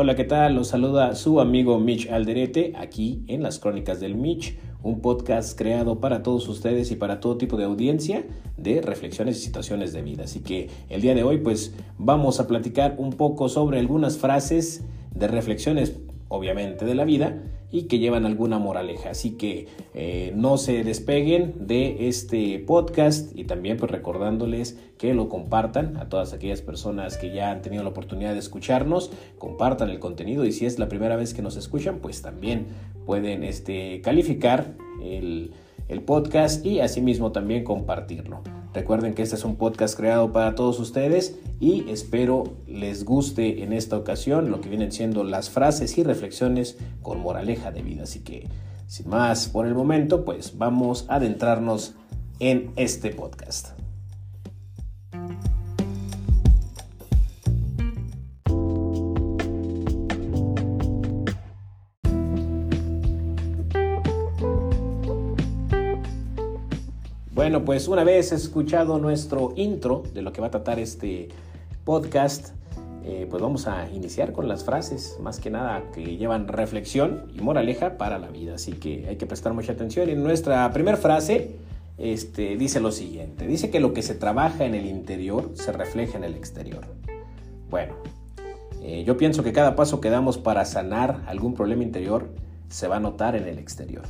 Hola, ¿qué tal? Los saluda su amigo Mitch Alderete aquí en las Crónicas del Mitch, un podcast creado para todos ustedes y para todo tipo de audiencia de reflexiones y situaciones de vida. Así que el día de hoy pues vamos a platicar un poco sobre algunas frases de reflexiones obviamente de la vida y que llevan alguna moraleja. Así que eh, no se despeguen de este podcast y también pues recordándoles que lo compartan a todas aquellas personas que ya han tenido la oportunidad de escucharnos, compartan el contenido y si es la primera vez que nos escuchan pues también pueden este, calificar el, el podcast y asimismo también compartirlo. Recuerden que este es un podcast creado para todos ustedes y espero les guste en esta ocasión lo que vienen siendo las frases y reflexiones con moraleja de vida. Así que, sin más por el momento, pues vamos a adentrarnos en este podcast. Bueno, pues una vez escuchado nuestro intro de lo que va a tratar este podcast, eh, pues vamos a iniciar con las frases, más que nada que llevan reflexión y moraleja para la vida. Así que hay que prestar mucha atención. Y nuestra primera frase este, dice lo siguiente. Dice que lo que se trabaja en el interior se refleja en el exterior. Bueno, eh, yo pienso que cada paso que damos para sanar algún problema interior se va a notar en el exterior.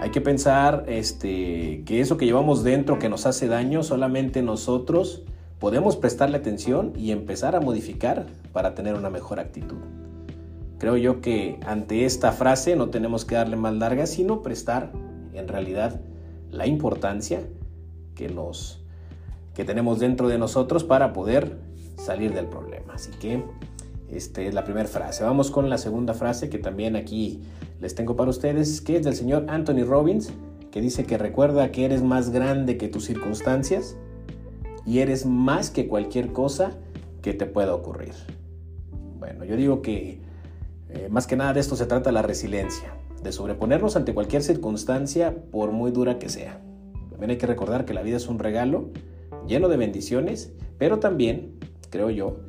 Hay que pensar este, que eso que llevamos dentro que nos hace daño, solamente nosotros podemos prestarle atención y empezar a modificar para tener una mejor actitud. Creo yo que ante esta frase no tenemos que darle más larga, sino prestar en realidad la importancia que, nos, que tenemos dentro de nosotros para poder salir del problema. Así que esta es la primera frase. Vamos con la segunda frase que también aquí les tengo para ustedes, que es del señor Anthony Robbins, que dice que recuerda que eres más grande que tus circunstancias y eres más que cualquier cosa que te pueda ocurrir. Bueno, yo digo que eh, más que nada de esto se trata la resiliencia, de sobreponernos ante cualquier circunstancia por muy dura que sea. También hay que recordar que la vida es un regalo lleno de bendiciones, pero también, creo yo,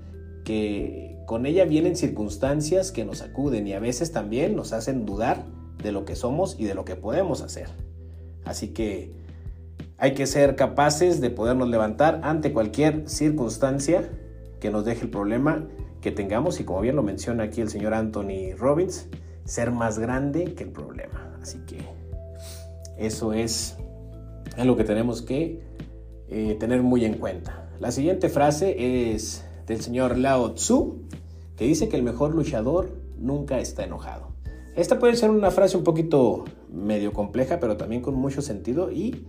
que con ella vienen circunstancias que nos acuden y a veces también nos hacen dudar de lo que somos y de lo que podemos hacer. Así que hay que ser capaces de podernos levantar ante cualquier circunstancia que nos deje el problema que tengamos y como bien lo menciona aquí el señor Anthony Robbins, ser más grande que el problema. Así que eso es algo que tenemos que eh, tener muy en cuenta. La siguiente frase es del señor Lao Tzu que dice que el mejor luchador nunca está enojado. Esta puede ser una frase un poquito medio compleja, pero también con mucho sentido y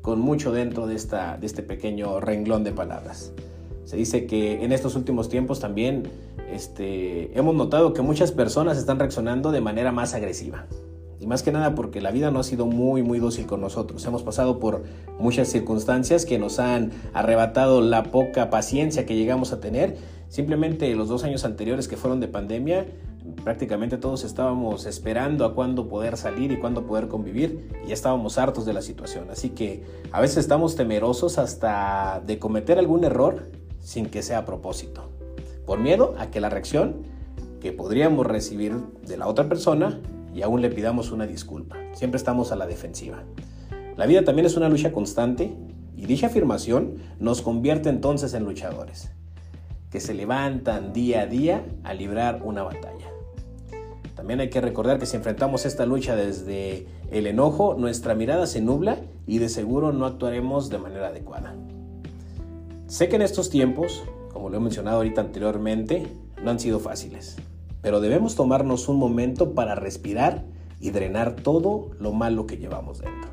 con mucho dentro de, esta, de este pequeño renglón de palabras. Se dice que en estos últimos tiempos también este, hemos notado que muchas personas están reaccionando de manera más agresiva. Y más que nada porque la vida no ha sido muy, muy dócil con nosotros. Hemos pasado por muchas circunstancias que nos han arrebatado la poca paciencia que llegamos a tener Simplemente los dos años anteriores que fueron de pandemia, prácticamente todos estábamos esperando a cuándo poder salir y cuándo poder convivir y ya estábamos hartos de la situación. Así que a veces estamos temerosos hasta de cometer algún error sin que sea a propósito, por miedo a que la reacción que podríamos recibir de la otra persona y aún le pidamos una disculpa. Siempre estamos a la defensiva. La vida también es una lucha constante y dicha afirmación nos convierte entonces en luchadores que se levantan día a día a librar una batalla. También hay que recordar que si enfrentamos esta lucha desde el enojo, nuestra mirada se nubla y de seguro no actuaremos de manera adecuada. Sé que en estos tiempos, como lo he mencionado ahorita anteriormente, no han sido fáciles, pero debemos tomarnos un momento para respirar y drenar todo lo malo que llevamos dentro.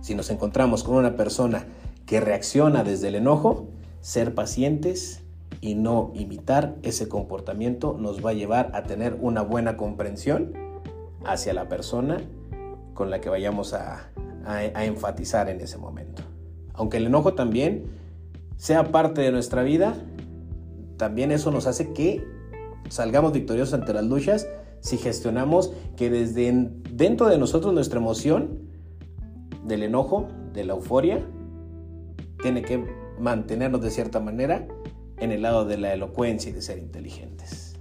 Si nos encontramos con una persona que reacciona desde el enojo, ser pacientes y no imitar ese comportamiento nos va a llevar a tener una buena comprensión hacia la persona con la que vayamos a, enfatizar en ese momento. Aunque el enojo también sea parte de nuestra vida, también eso nos hace que salgamos victoriosos ante las luchas si gestionamos que desde dentro de nosotros nuestra emoción del enojo, de la euforia, tiene que mantenernos de cierta manera en el lado de la elocuencia y de ser inteligentes.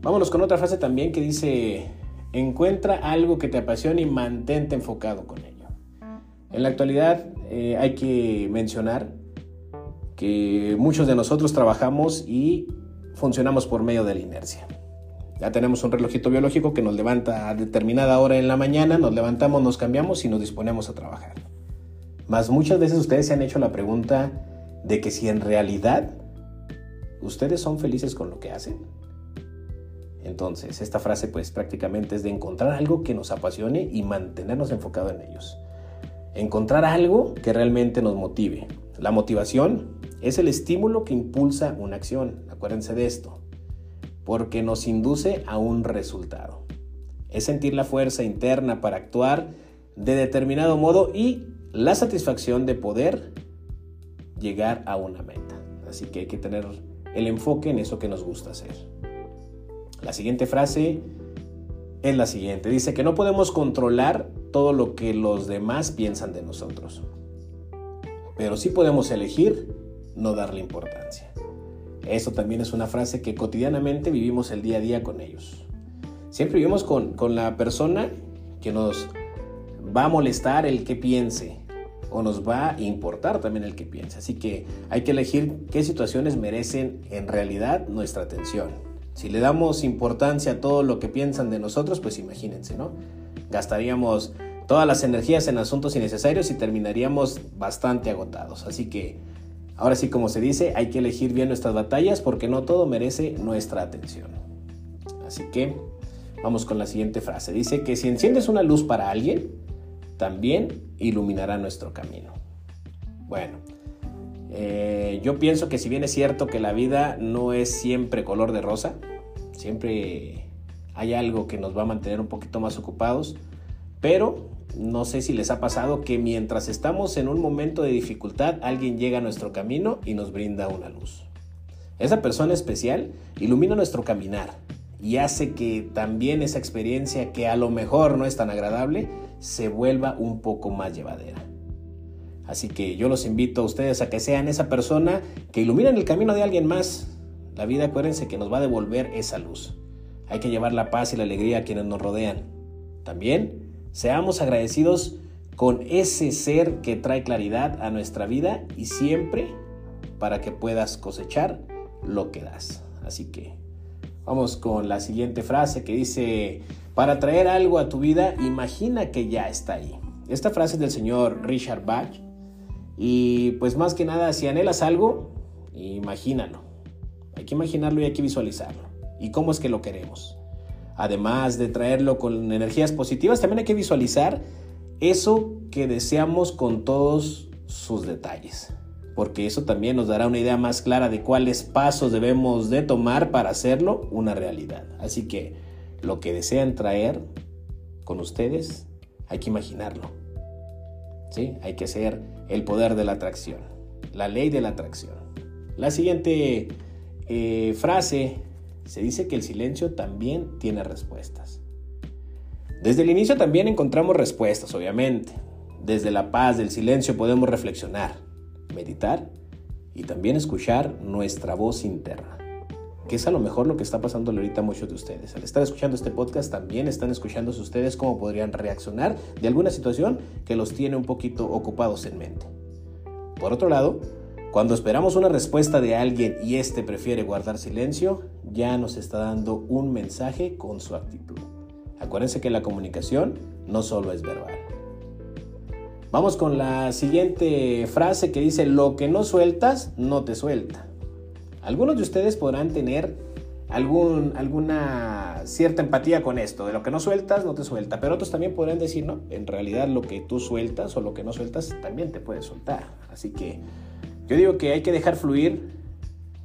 Vámonos con otra frase también que dice, encuentra algo que te apasione y mantente enfocado con ello. En la actualidad eh, hay que mencionar que muchos de nosotros trabajamos y funcionamos por medio de la inercia. Ya tenemos un relojito biológico que nos levanta a determinada hora en la mañana, nos levantamos, nos cambiamos y nos disponemos a trabajar. Mas muchas veces ustedes se han hecho la pregunta de que si en realidad ustedes son felices con lo que hacen. Entonces, esta frase pues prácticamente es de encontrar algo que nos apasione y mantenernos enfocados en ellos. Encontrar algo que realmente nos motive. La motivación es el estímulo que impulsa una acción. Acuérdense de esto. Porque nos induce a un resultado. Es sentir la fuerza interna para actuar de determinado modo y la satisfacción de poder llegar a una meta. Así que hay que tener el enfoque en eso que nos gusta hacer. La siguiente frase es la siguiente. Dice que no podemos controlar todo lo que los demás piensan de nosotros. Pero sí podemos elegir no darle importancia. Eso también es una frase que cotidianamente vivimos el día a día con ellos. Siempre vivimos con, con la persona que nos va a molestar el que piense, o nos va a importar también el que piensa. Así que hay que elegir qué situaciones merecen en realidad nuestra atención. Si le damos importancia a todo lo que piensan de nosotros, pues imagínense, ¿no? Gastaríamos todas las energías en asuntos innecesarios y terminaríamos bastante agotados. Así que, ahora sí como se dice, hay que elegir bien nuestras batallas porque no todo merece nuestra atención. Así que, vamos con la siguiente frase. Dice que si enciendes una luz para alguien, también iluminará nuestro camino. Bueno, eh, yo pienso que si bien es cierto que la vida no es siempre color de rosa, siempre hay algo que nos va a mantener un poquito más ocupados, pero no sé si les ha pasado que mientras estamos en un momento de dificultad, alguien llega a nuestro camino y nos brinda una luz. Esa persona especial ilumina nuestro caminar y hace que también esa experiencia que a lo mejor no es tan agradable, se vuelva un poco más llevadera. Así que yo los invito a ustedes a que sean esa persona que iluminen el camino de alguien más. La vida, acuérdense que nos va a devolver esa luz. Hay que llevar la paz y la alegría a quienes nos rodean. También seamos agradecidos con ese ser que trae claridad a nuestra vida y siempre para que puedas cosechar lo que das. Así que vamos con la siguiente frase que dice, para traer algo a tu vida, imagina que ya está ahí. Esta frase es del señor Richard Bach. Y pues más que nada, si anhelas algo, imagínalo. Hay que imaginarlo y hay que visualizarlo. ¿Y cómo es que lo queremos? Además de traerlo con energías positivas, también hay que visualizar eso que deseamos con todos sus detalles. Porque eso también nos dará una idea más clara de cuáles pasos debemos de tomar para hacerlo una realidad. Así que lo que desean traer con ustedes, hay que imaginarlo. ¿Sí? Hay que ser el poder de la atracción, la ley de la atracción. La siguiente eh, frase se dice que el silencio también tiene respuestas. Desde el inicio también encontramos respuestas, obviamente. Desde la paz del silencio podemos reflexionar, meditar y también escuchar nuestra voz interna que es a lo mejor lo que está pasando ahorita a muchos de ustedes. Al estar escuchando este podcast también están escuchando ustedes cómo podrían reaccionar de alguna situación que los tiene un poquito ocupados en mente. Por otro lado, cuando esperamos una respuesta de alguien y éste prefiere guardar silencio, ya nos está dando un mensaje con su actitud. Acuérdense que la comunicación no solo es verbal. Vamos con la siguiente frase que dice, lo que no sueltas, no te suelta. Algunos de ustedes podrán tener algún, alguna cierta empatía con esto, de lo que no sueltas, no te suelta, pero otros también podrán decir, no, en realidad lo que tú sueltas o lo que no sueltas también te puede soltar. Así que yo digo que hay que dejar fluir,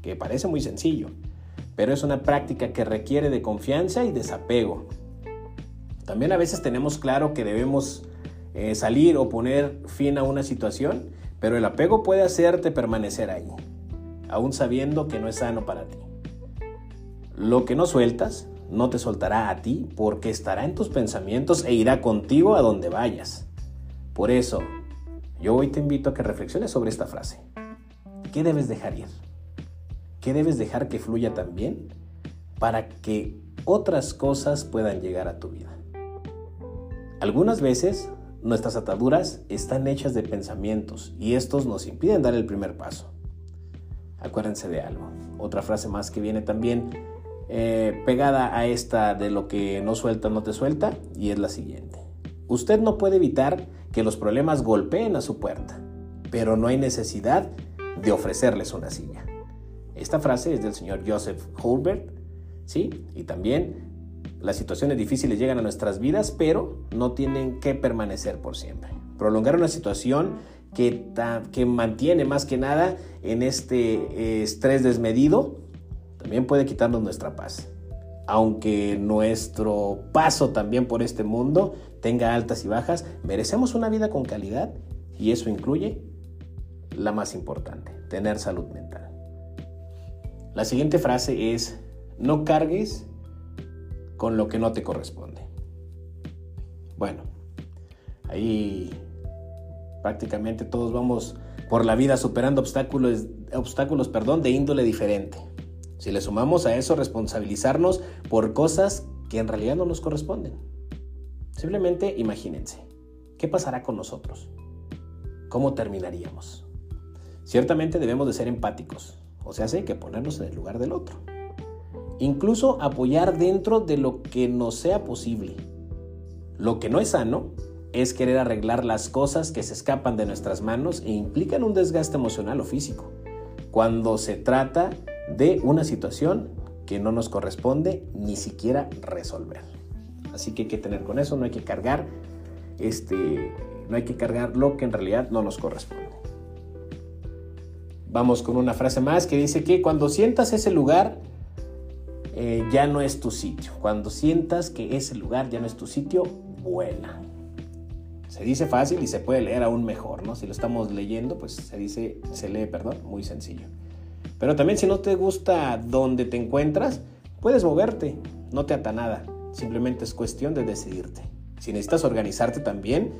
que parece muy sencillo, pero es una práctica que requiere de confianza y desapego. También a veces tenemos claro que debemos eh, salir o poner fin a una situación, pero el apego puede hacerte permanecer ahí aún sabiendo que no es sano para ti. Lo que no sueltas no te soltará a ti porque estará en tus pensamientos e irá contigo a donde vayas. Por eso, yo hoy te invito a que reflexiones sobre esta frase. ¿Qué debes dejar ir? ¿Qué debes dejar que fluya también para que otras cosas puedan llegar a tu vida. Algunas veces nuestras ataduras están hechas de pensamientos y estos nos impiden dar el primer paso. Acuérdense de algo. Otra frase más que viene también eh, pegada a esta de lo que no suelta no te suelta y es la siguiente. Usted no puede evitar que los problemas golpeen a su puerta, pero no hay necesidad de ofrecerles una silla. Esta frase es del señor Joseph Holbert, ¿sí? Y también las situaciones difíciles llegan a nuestras vidas, pero no tienen que permanecer por siempre. Prolongar una situación que, mantiene más que nada en este eh, estrés desmedido, también puede quitarnos nuestra paz. Aunque nuestro paso también por este mundo tenga altas y bajas, merecemos una vida con calidad y eso incluye la más importante, tener salud mental. La siguiente frase es, no cargues con lo que no te corresponde. Bueno, ahí prácticamente todos vamos por la vida superando obstáculos, obstáculos perdón, de índole diferente. Si le sumamos a eso responsabilizarnos por cosas que en realidad no nos corresponden. Simplemente imagínense, ¿qué pasará con nosotros? ¿Cómo terminaríamos? Ciertamente debemos de ser empáticos, o sea, hay que ponernos en el lugar del otro incluso apoyar dentro de lo que nos sea posible. Lo que no es sano es querer arreglar las cosas que se escapan de nuestras manos e implican un desgaste emocional o físico, cuando se trata de una situación que no nos corresponde ni siquiera resolver. Así que hay que tener con eso, no hay que cargar este no hay que cargar lo que en realidad no nos corresponde. Vamos con una frase más que dice que cuando sientas ese lugar eh, ya no es tu sitio. Cuando sientas que ese lugar ya no es tu sitio, vuela. Se dice fácil y se puede leer aún mejor, ¿no? Si lo estamos leyendo, pues se dice, se lee, perdón, muy sencillo. Pero también si no te gusta donde te encuentras, puedes moverte, no te ata nada. Simplemente es cuestión de decidirte. Si necesitas organizarte también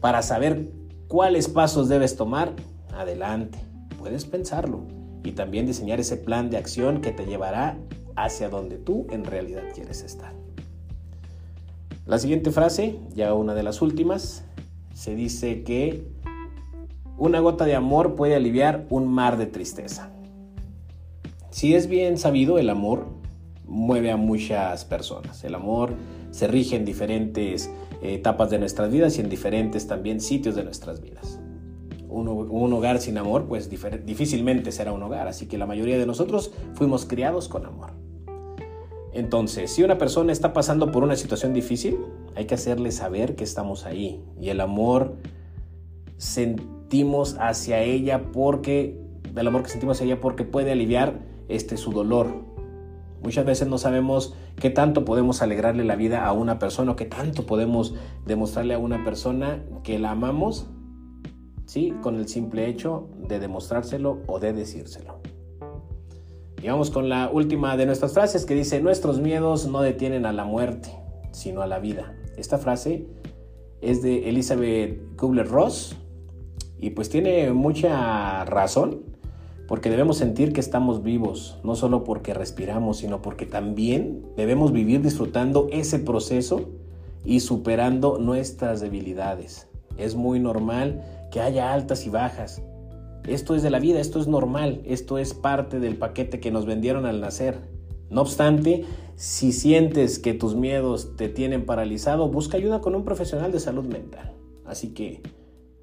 para saber cuáles pasos debes tomar, adelante. Puedes pensarlo y también diseñar ese plan de acción que te llevará hacia donde tú en realidad quieres estar. La siguiente frase, ya una de las últimas, se dice que una gota de amor puede aliviar un mar de tristeza. Si es bien sabido, el amor mueve a muchas personas. El amor se rige en diferentes etapas de nuestras vidas y en diferentes también sitios de nuestras vidas. Un, un, hogar sin amor, pues difícilmente será un hogar, así que la mayoría de nosotros fuimos criados con amor. Entonces, si una persona está pasando por una situación difícil, hay que hacerle saber que estamos ahí. Y el amor sentimos hacia ella porque, el amor que sentimos hacia ella porque puede aliviar este, su dolor. Muchas veces no sabemos qué tanto podemos alegrarle la vida a una persona o qué tanto podemos demostrarle a una persona que la amamos, ¿sí? Con el simple hecho de demostrárselo o de decírselo. Y vamos con la última de nuestras frases que dice, nuestros miedos no detienen a la muerte, sino a la vida. Esta frase es de Elizabeth Kubler-Ross y pues tiene mucha razón porque debemos sentir que estamos vivos, no solo porque respiramos, sino porque también debemos vivir disfrutando ese proceso y superando nuestras debilidades. Es muy normal que haya altas y bajas, esto es de la vida, esto es normal, esto es parte del paquete que nos vendieron al nacer. No obstante, si sientes que tus miedos te tienen paralizado, busca ayuda con un profesional de salud mental. Así que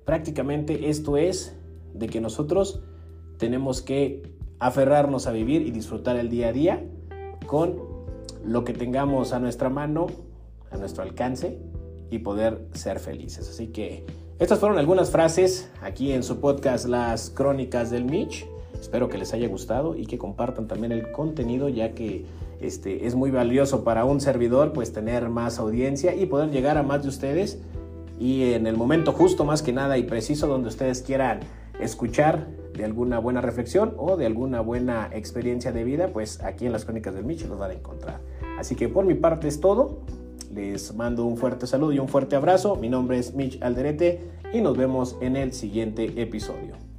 prácticamente esto es de que nosotros tenemos que aferrarnos a vivir y disfrutar el día a día con lo que tengamos a nuestra mano, a nuestro alcance y poder ser felices. Así que estas fueron algunas frases aquí en su podcast Las Crónicas del Mitch. Espero que les haya gustado y que compartan también el contenido ya que este, es muy valioso para un servidor pues tener más audiencia y poder llegar a más de ustedes y en el momento justo más que nada y preciso donde ustedes quieran escuchar de alguna buena reflexión o de alguna buena experiencia de vida, pues aquí en las Crónicas del Mitch los van a encontrar. Así que por mi parte es todo. Les mando un fuerte saludo y un fuerte abrazo. Mi nombre es Mitch Alderete y nos vemos en el siguiente episodio.